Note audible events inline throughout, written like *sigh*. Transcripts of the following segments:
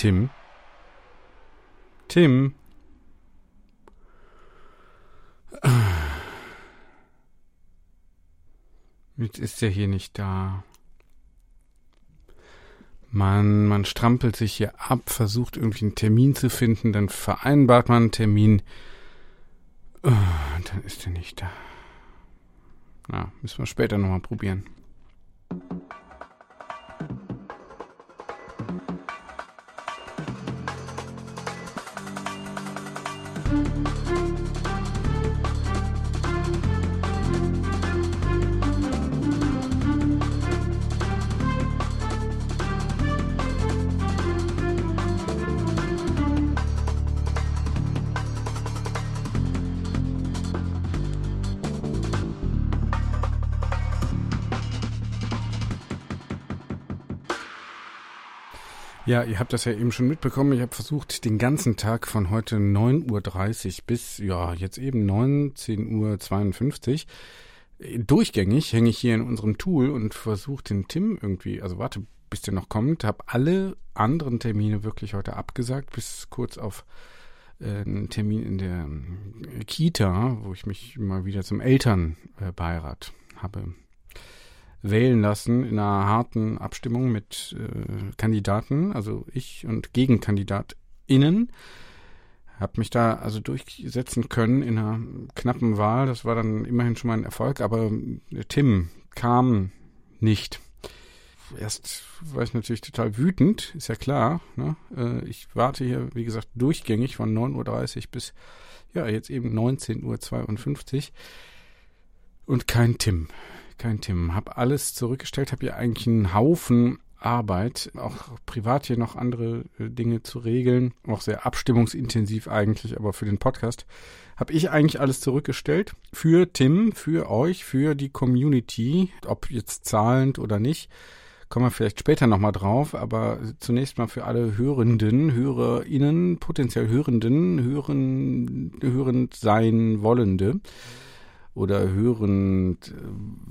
Tim? Tim? Jetzt ist er hier nicht da. Man, man strampelt sich hier ab, versucht irgendwie einen Termin zu finden, dann vereinbart man einen Termin. Und dann ist er nicht da. Na, müssen wir später nochmal probieren. Ja, ihr habt das ja eben schon mitbekommen. Ich habe versucht, den ganzen Tag von heute 9.30 Uhr bis, ja, jetzt eben 19.52 Uhr durchgängig hänge ich hier in unserem Tool und versuche den Tim irgendwie, also warte, bis der noch kommt, habe alle anderen Termine wirklich heute abgesagt, bis kurz auf äh, einen Termin in der äh, Kita, wo ich mich mal wieder zum Elternbeirat habe wählen lassen in einer harten Abstimmung mit äh, Kandidaten, also ich und GegenkandidatInnen. Hab mich da also durchsetzen können in einer knappen Wahl. Das war dann immerhin schon mal ein Erfolg, aber äh, Tim kam nicht. Erst war ich natürlich total wütend, ist ja klar. Ne? Äh, ich warte hier, wie gesagt, durchgängig von 9.30 Uhr bis ja, jetzt eben 19.52 Uhr. Und kein Tim kein Tim. Hab alles zurückgestellt, habe hier eigentlich einen Haufen Arbeit, auch privat hier noch andere äh, Dinge zu regeln, auch sehr abstimmungsintensiv eigentlich, aber für den Podcast habe ich eigentlich alles zurückgestellt für Tim, für euch, für die Community, ob jetzt zahlend oder nicht. Kommen wir vielleicht später nochmal drauf, aber zunächst mal für alle Hörenden, HörerInnen, potenziell Hörenden, hören, hörend sein Wollende oder hören,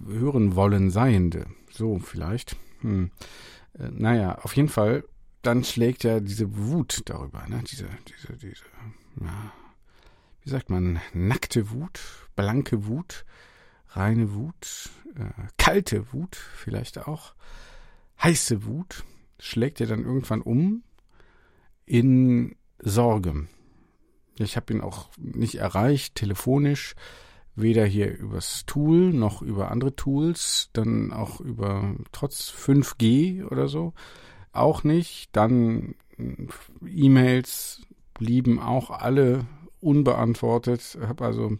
hören wollen Seiende. So vielleicht. Hm. Äh, naja, auf jeden Fall, dann schlägt ja diese Wut darüber, ne? Diese, diese, diese, ja, wie sagt man, nackte Wut, blanke Wut, reine Wut, äh, kalte Wut vielleicht auch, heiße Wut, schlägt ja dann irgendwann um in Sorge. Ich habe ihn auch nicht erreicht, telefonisch weder hier übers Tool noch über andere Tools, dann auch über trotz 5G oder so auch nicht. Dann äh, E-Mails blieben auch alle unbeantwortet. Habe also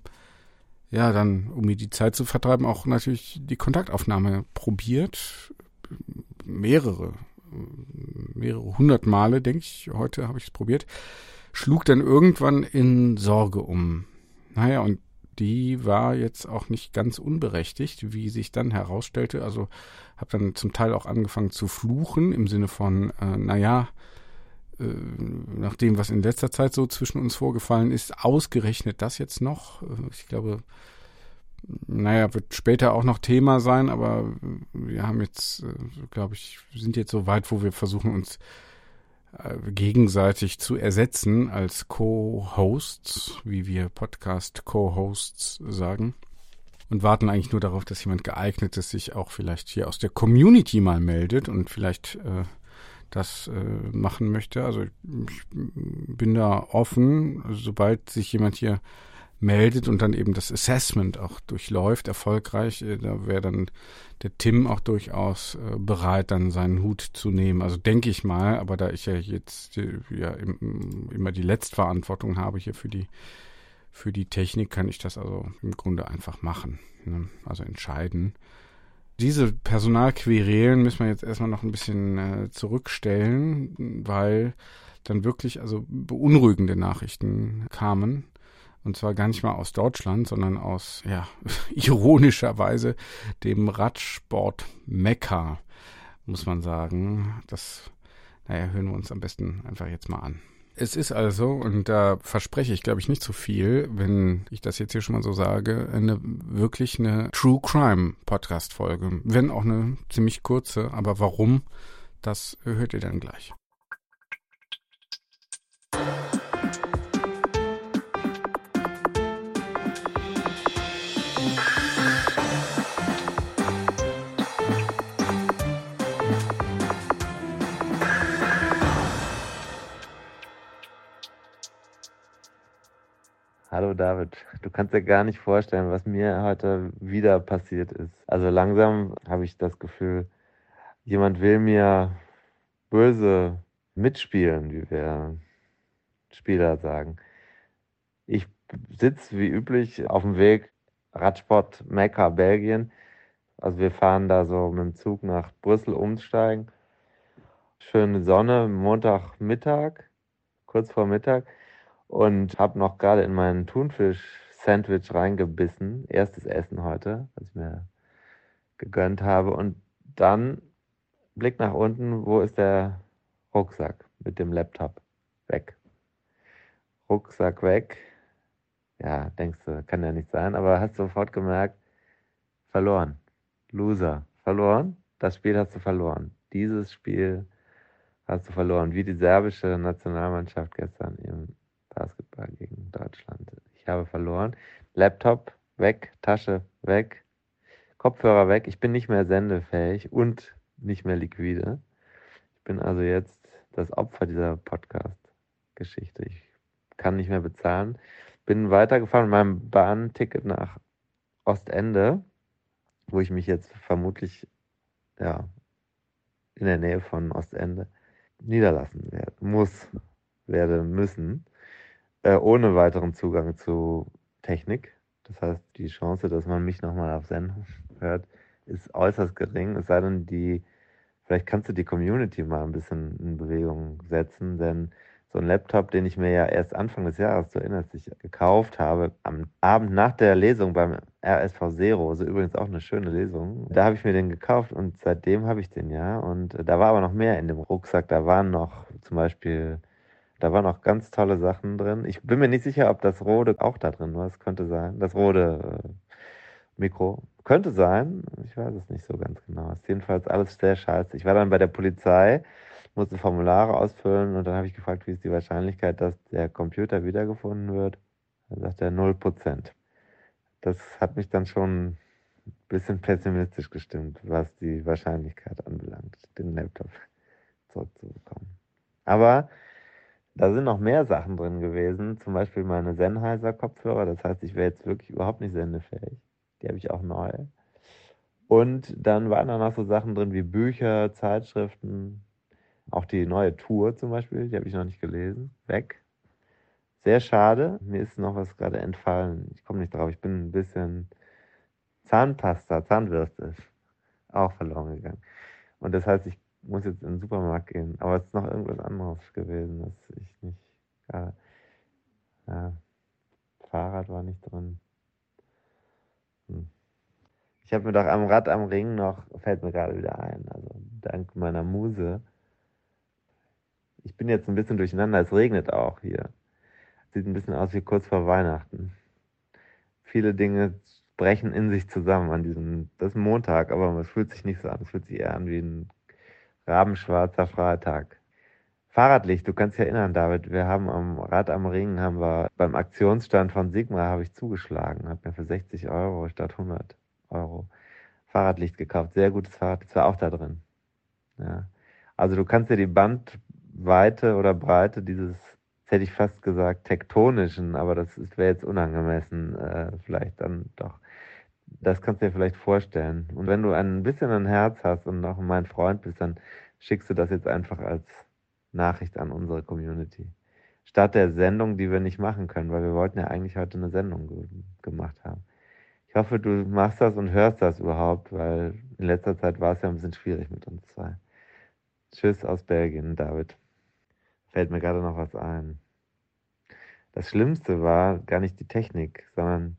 ja dann, um mir die Zeit zu vertreiben, auch natürlich die Kontaktaufnahme probiert. Mehrere, mehrere hundert Male, denke ich. Heute habe ich es probiert. Schlug dann irgendwann in Sorge um. Naja, und die war jetzt auch nicht ganz unberechtigt, wie sich dann herausstellte. Also habe dann zum Teil auch angefangen zu fluchen im Sinne von, äh, naja, äh, nach dem, was in letzter Zeit so zwischen uns vorgefallen ist, ausgerechnet das jetzt noch. Äh, ich glaube, naja, wird später auch noch Thema sein, aber wir haben jetzt, äh, glaube ich, sind jetzt so weit, wo wir versuchen uns gegenseitig zu ersetzen als Co-Hosts, wie wir Podcast-Co-Hosts sagen. und warten eigentlich nur darauf, dass jemand geeignetes sich auch vielleicht hier aus der Community mal meldet und vielleicht äh, das äh, machen möchte. Also ich bin da offen, sobald sich jemand hier meldet und dann eben das Assessment auch durchläuft, erfolgreich, äh, da wäre dann der Tim auch durchaus äh, bereit, dann seinen Hut zu nehmen. Also denke ich mal, aber da ich ja jetzt äh, ja im, immer die Letztverantwortung habe hier für die für die Technik, kann ich das also im Grunde einfach machen. Ne? Also entscheiden. Diese Personalquerelen müssen wir jetzt erstmal noch ein bisschen äh, zurückstellen, weil dann wirklich also beunruhigende Nachrichten kamen und zwar gar nicht mal aus Deutschland, sondern aus, ja, *laughs* ironischerweise dem Radsport Mekka, muss man sagen. Das, naja, hören wir uns am besten einfach jetzt mal an. Es ist also, und da verspreche ich, glaube ich, nicht zu viel, wenn ich das jetzt hier schon mal so sage, eine wirklich eine True Crime Podcast Folge. Wenn auch eine ziemlich kurze, aber warum, das hört ihr dann gleich. Hallo David, du kannst dir gar nicht vorstellen, was mir heute wieder passiert ist. Also langsam habe ich das Gefühl, jemand will mir böse mitspielen, wie wir Spieler sagen. Ich sitze wie üblich auf dem Weg Radsport Mekka, Belgien. Also wir fahren da so mit dem Zug nach Brüssel umsteigen. Schöne Sonne, Montagmittag, kurz vor Mittag und habe noch gerade in meinen Thunfisch-Sandwich reingebissen. Erstes Essen heute, was ich mir gegönnt habe. Und dann Blick nach unten, wo ist der Rucksack mit dem Laptop? Weg. Rucksack weg. Ja, denkst du, kann ja nicht sein, aber hast sofort gemerkt, verloren. Loser. Verloren. Das Spiel hast du verloren. Dieses Spiel hast du verloren. Wie die serbische Nationalmannschaft gestern im Basketball gegen Deutschland. Ich habe verloren. Laptop weg, Tasche weg, Kopfhörer weg. Ich bin nicht mehr sendefähig und nicht mehr liquide. Ich bin also jetzt das Opfer dieser Podcast-Geschichte. Ich kann nicht mehr bezahlen. Bin weitergefahren mit meinem Bahnticket nach Ostende, wo ich mich jetzt vermutlich ja, in der Nähe von Ostende niederlassen werde, muss, werde müssen äh, ohne weiteren Zugang zu Technik. Das heißt, die Chance, dass man mich nochmal auf Sendung *laughs* hört, ist äußerst gering. Es sei denn, die, vielleicht kannst du die Community mal ein bisschen in Bewegung setzen, denn so ein Laptop, den ich mir ja erst Anfang des Jahres, du erinnerst dich, gekauft habe, am Abend nach der Lesung beim RSV Zero, so übrigens auch eine schöne Lesung, da habe ich mir den gekauft und seitdem habe ich den ja. Und da war aber noch mehr in dem Rucksack. Da waren noch zum Beispiel da waren auch ganz tolle Sachen drin. Ich bin mir nicht sicher, ob das Rode auch da drin war. Es könnte sein. Das Rode äh, Mikro. Könnte sein. Ich weiß es nicht so ganz genau. Ist jedenfalls alles sehr scheiße. Ich war dann bei der Polizei, musste Formulare ausfüllen und dann habe ich gefragt, wie ist die Wahrscheinlichkeit, dass der Computer wiedergefunden wird. Dann sagt er 0%. Das hat mich dann schon ein bisschen pessimistisch gestimmt, was die Wahrscheinlichkeit anbelangt, den Laptop zurückzubekommen. Aber da sind noch mehr Sachen drin gewesen, zum Beispiel meine Sennheiser Kopfhörer. Das heißt, ich wäre jetzt wirklich überhaupt nicht sendefähig. Die habe ich auch neu. Und dann waren da noch so Sachen drin wie Bücher, Zeitschriften, auch die neue Tour zum Beispiel, die habe ich noch nicht gelesen. Weg. Sehr schade. Mir ist noch was gerade entfallen. Ich komme nicht drauf. Ich bin ein bisschen Zahnpasta, Zahnbürste auch verloren gegangen. Und das heißt, ich muss jetzt in den Supermarkt gehen. Aber es ist noch irgendwas anderes gewesen, das ich nicht. Ja, ja, Fahrrad war nicht drin. Hm. Ich habe mir doch am Rad am Ring noch, fällt mir gerade wieder ein, also dank meiner Muse. Ich bin jetzt ein bisschen durcheinander, es regnet auch hier. Sieht ein bisschen aus wie kurz vor Weihnachten. Viele Dinge brechen in sich zusammen an diesem, das ist Montag, aber es fühlt sich nicht so an. Es fühlt sich eher an wie ein rabenschwarzer Freitag. Fahrradlicht, du kannst dich erinnern, David, wir haben am Rad am Ring, haben wir beim Aktionsstand von Sigma habe ich zugeschlagen, habe mir für 60 Euro statt 100 Euro Fahrradlicht gekauft. Sehr gutes Fahrrad, das war auch da drin. Ja. Also du kannst dir die Bandweite oder Breite dieses, hätte ich fast gesagt, tektonischen, aber das wäre jetzt unangemessen, äh, vielleicht dann doch. Das kannst du dir vielleicht vorstellen. Und wenn du ein bisschen ein Herz hast und noch mein Freund bist, dann schickst du das jetzt einfach als Nachricht an unsere Community. Statt der Sendung, die wir nicht machen können, weil wir wollten ja eigentlich heute eine Sendung ge gemacht haben. Ich hoffe, du machst das und hörst das überhaupt, weil in letzter Zeit war es ja ein bisschen schwierig mit uns zwei. Tschüss aus Belgien, David. Fällt mir gerade noch was ein. Das Schlimmste war gar nicht die Technik, sondern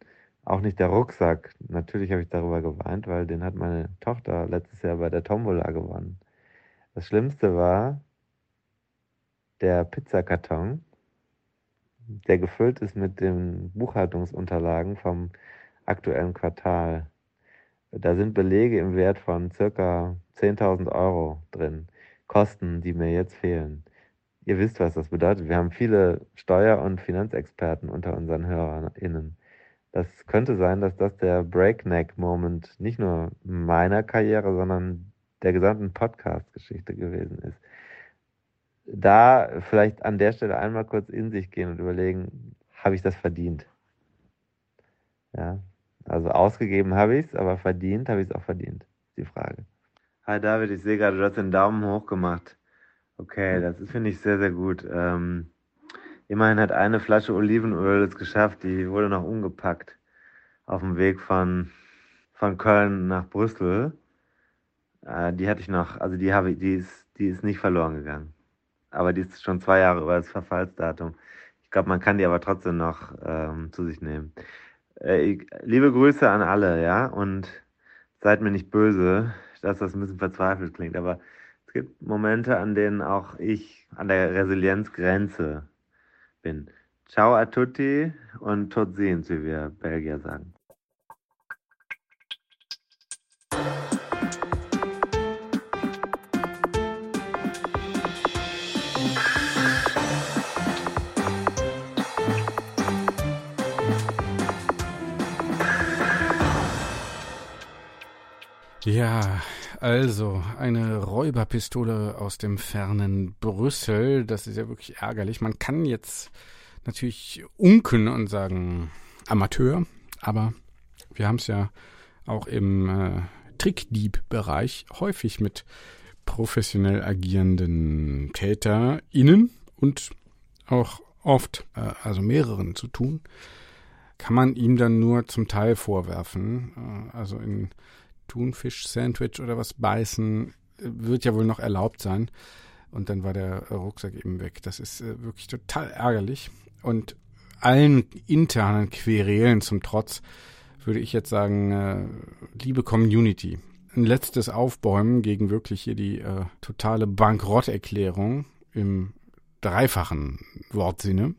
auch nicht der Rucksack. Natürlich habe ich darüber geweint, weil den hat meine Tochter letztes Jahr bei der Tombola gewonnen. Das Schlimmste war der Pizzakarton, der gefüllt ist mit den Buchhaltungsunterlagen vom aktuellen Quartal. Da sind Belege im Wert von circa 10.000 Euro drin. Kosten, die mir jetzt fehlen. Ihr wisst, was das bedeutet. Wir haben viele Steuer- und Finanzexperten unter unseren HörerInnen. Das könnte sein, dass das der Breakneck-Moment nicht nur meiner Karriere, sondern der gesamten Podcast-Geschichte gewesen ist. Da vielleicht an der Stelle einmal kurz in sich gehen und überlegen, habe ich das verdient? Ja, also ausgegeben habe ich es, aber verdient habe ich es auch verdient, ist die Frage. Hi David, ich sehe gerade, du hast den Daumen hoch gemacht. Okay, das finde ich sehr, sehr gut. Ähm, immerhin hat eine Flasche Olivenöl es geschafft, die wurde noch umgepackt auf dem Weg von, von Köln nach Brüssel. Äh, die hatte ich noch, also die habe ich, die ist, die ist nicht verloren gegangen. Aber die ist schon zwei Jahre über das Verfallsdatum. Ich glaube, man kann die aber trotzdem noch ähm, zu sich nehmen. Äh, liebe Grüße an alle, ja, und seid mir nicht böse, dass das ein bisschen verzweifelt klingt, aber es gibt Momente, an denen auch ich an der Resilienzgrenze bin. Ciao a tutti und tot sehen, wie wir Belgier sagen. Ja, also eine Räuberpistole aus dem fernen Brüssel, das ist ja wirklich ärgerlich. Man kann jetzt natürlich unken und sagen Amateur, aber wir haben es ja auch im äh, Trickdieb-Bereich häufig mit professionell agierenden TäterInnen und auch oft, äh, also mehreren zu tun, kann man ihm dann nur zum Teil vorwerfen. Äh, also in Thunfisch-Sandwich oder was beißen, wird ja wohl noch erlaubt sein. Und dann war der Rucksack eben weg. Das ist äh, wirklich total ärgerlich. Und allen internen Querelen zum Trotz würde ich jetzt sagen, äh, liebe Community, ein letztes Aufbäumen gegen wirklich hier die äh, totale Bankrotterklärung im dreifachen Wortsinne.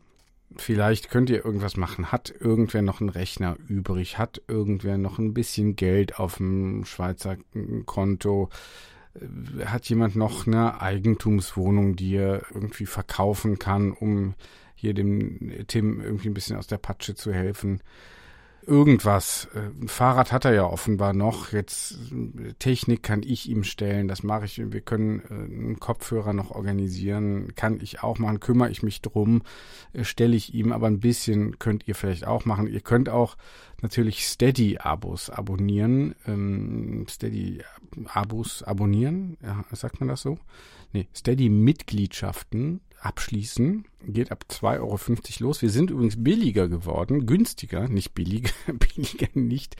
Vielleicht könnt ihr irgendwas machen. Hat irgendwer noch einen Rechner übrig? Hat irgendwer noch ein bisschen Geld auf dem Schweizer Konto? Äh, hat jemand noch eine Eigentumswohnung, die er irgendwie verkaufen kann, um hier dem Tim irgendwie ein bisschen aus der Patsche zu helfen? Irgendwas. Ein Fahrrad hat er ja offenbar noch. Jetzt Technik kann ich ihm stellen. Das mache ich. Wir können äh, einen Kopfhörer noch organisieren. Kann ich auch machen. Kümmere ich mich drum. Äh, stelle ich ihm. Aber ein bisschen könnt ihr vielleicht auch machen. Ihr könnt auch natürlich Steady-Abos abonnieren. Ähm, Steady-Abos abonnieren. Ja, sagt man das so? Nee, Steady-Mitgliedschaften abschließen. Geht ab 2,50 Euro los. Wir sind übrigens billiger geworden, günstiger, nicht billiger, *laughs* billiger, nicht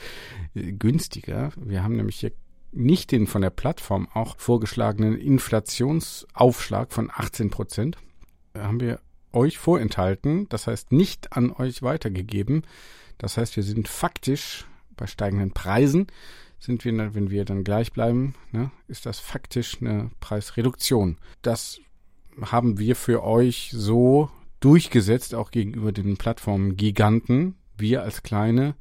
äh, günstiger. Wir haben nämlich hier nicht den von der Plattform auch vorgeschlagenen Inflationsaufschlag von 18 Prozent. Haben wir euch vorenthalten, das heißt nicht an euch weitergegeben. Das heißt, wir sind faktisch bei steigenden Preisen sind wir, wenn wir dann gleich bleiben, ne, ist das faktisch eine Preisreduktion. Das haben wir für euch so durchgesetzt, auch gegenüber den Plattformen Giganten. Wir als kleine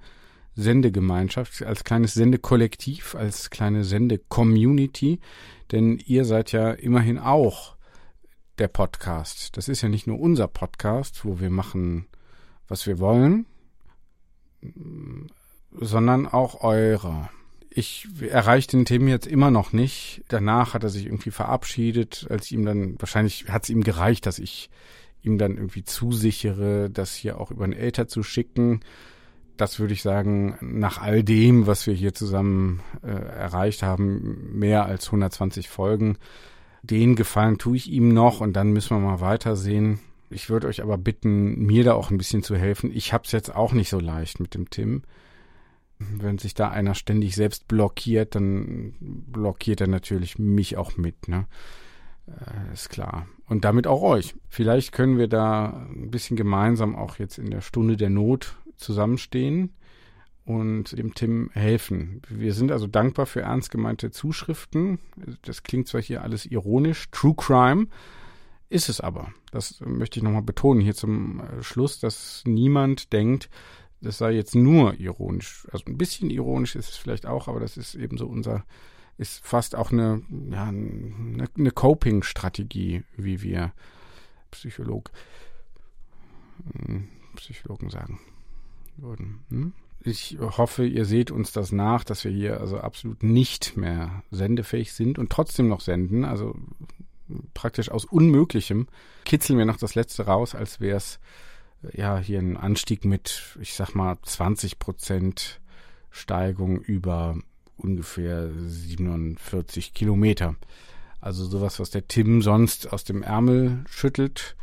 Sendegemeinschaft, als kleines Sendekollektiv, als kleine Sende-Community, denn ihr seid ja immerhin auch der Podcast. Das ist ja nicht nur unser Podcast, wo wir machen, was wir wollen, sondern auch eure. Ich erreiche den Tim jetzt immer noch nicht. Danach hat er sich irgendwie verabschiedet, als ihm dann, wahrscheinlich hat es ihm gereicht, dass ich ihm dann irgendwie zusichere, das hier auch über den Äther zu schicken. Das würde ich sagen, nach all dem, was wir hier zusammen äh, erreicht haben, mehr als 120 Folgen, den Gefallen tue ich ihm noch und dann müssen wir mal weitersehen. Ich würde euch aber bitten, mir da auch ein bisschen zu helfen. Ich habe es jetzt auch nicht so leicht mit dem Tim. Wenn sich da einer ständig selbst blockiert, dann blockiert er natürlich mich auch mit, ne? Äh, ist klar. Und damit auch euch. Vielleicht können wir da ein bisschen gemeinsam auch jetzt in der Stunde der Not zusammenstehen und dem Tim helfen. Wir sind also dankbar für ernst gemeinte Zuschriften. Das klingt zwar hier alles ironisch, True Crime ist es aber. Das möchte ich nochmal betonen hier zum äh, Schluss, dass niemand denkt, das sei jetzt nur ironisch. Also ein bisschen ironisch ist es vielleicht auch, aber das ist eben so unser, ist fast auch eine, ja, eine, eine Coping-Strategie, wie wir Psycholog, hm, Psychologen sagen würden. Hm? Ich hoffe, ihr seht uns das nach, dass wir hier also absolut nicht mehr sendefähig sind und trotzdem noch senden. Also praktisch aus Unmöglichem kitzeln wir noch das Letzte raus, als wäre es ja hier ein Anstieg mit, ich sag mal, 20 Prozent Steigung über ungefähr 47 Kilometer. Also sowas, was der Tim sonst aus dem Ärmel schüttelt,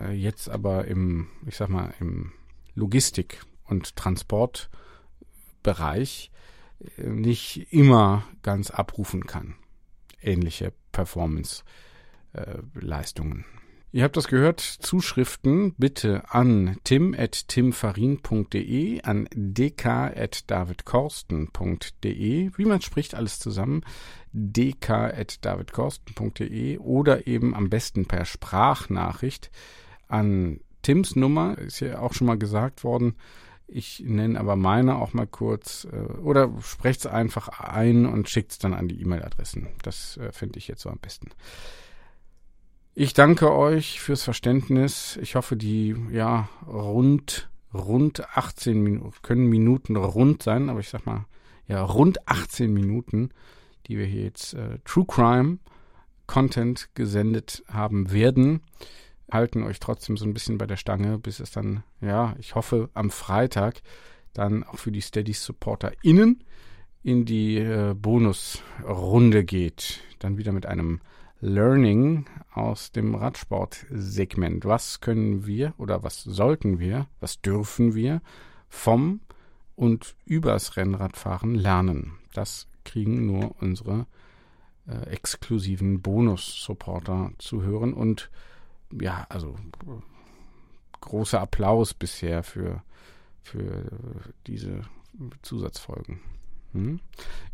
äh, jetzt aber im, ich sag mal, im Logistik- und Transportbereich äh, nicht immer ganz abrufen kann. Ähnliche Performance-Leistungen. Ihr habt das gehört. Zuschriften bitte an tim.timfarin.de, an dk.davidkorsten.de, wie man spricht, alles zusammen, dk.davidkorsten.de oder eben am besten per Sprachnachricht an Tims Nummer, ist ja auch schon mal gesagt worden, ich nenne aber meine auch mal kurz äh, oder sprecht es einfach ein und schickt es dann an die E-Mail-Adressen. Das äh, finde ich jetzt so am besten. Ich danke euch fürs Verständnis. Ich hoffe, die ja rund rund 18 Minuten können Minuten rund sein, aber ich sag mal ja rund 18 Minuten, die wir hier jetzt äh, True Crime Content gesendet haben werden halten euch trotzdem so ein bisschen bei der Stange, bis es dann, ja, ich hoffe, am Freitag dann auch für die Steady Supporter innen in die äh, Bonusrunde geht. Dann wieder mit einem Learning aus dem Radsport-Segment. Was können wir oder was sollten wir, was dürfen wir vom und übers Rennradfahren lernen? Das kriegen nur unsere äh, exklusiven Bonus-Supporter zu hören und ja, also großer Applaus bisher für, für diese Zusatzfolgen. Hm?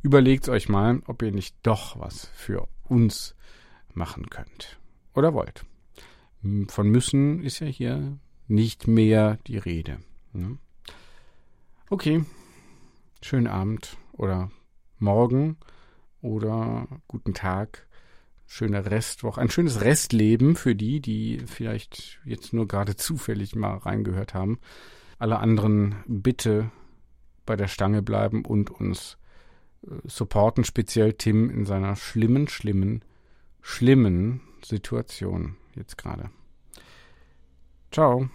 Überlegt euch mal, ob ihr nicht doch was für uns machen könnt oder wollt. Von müssen ist ja hier nicht mehr die Rede. Ne? Okay, schönen Abend oder morgen oder guten Tag schöne Restwoche, ein schönes Restleben für die, die vielleicht jetzt nur gerade zufällig mal reingehört haben. Alle anderen bitte bei der Stange bleiben und uns äh, supporten, speziell Tim in seiner schlimmen, schlimmen, schlimmen Situation jetzt gerade. Ciao.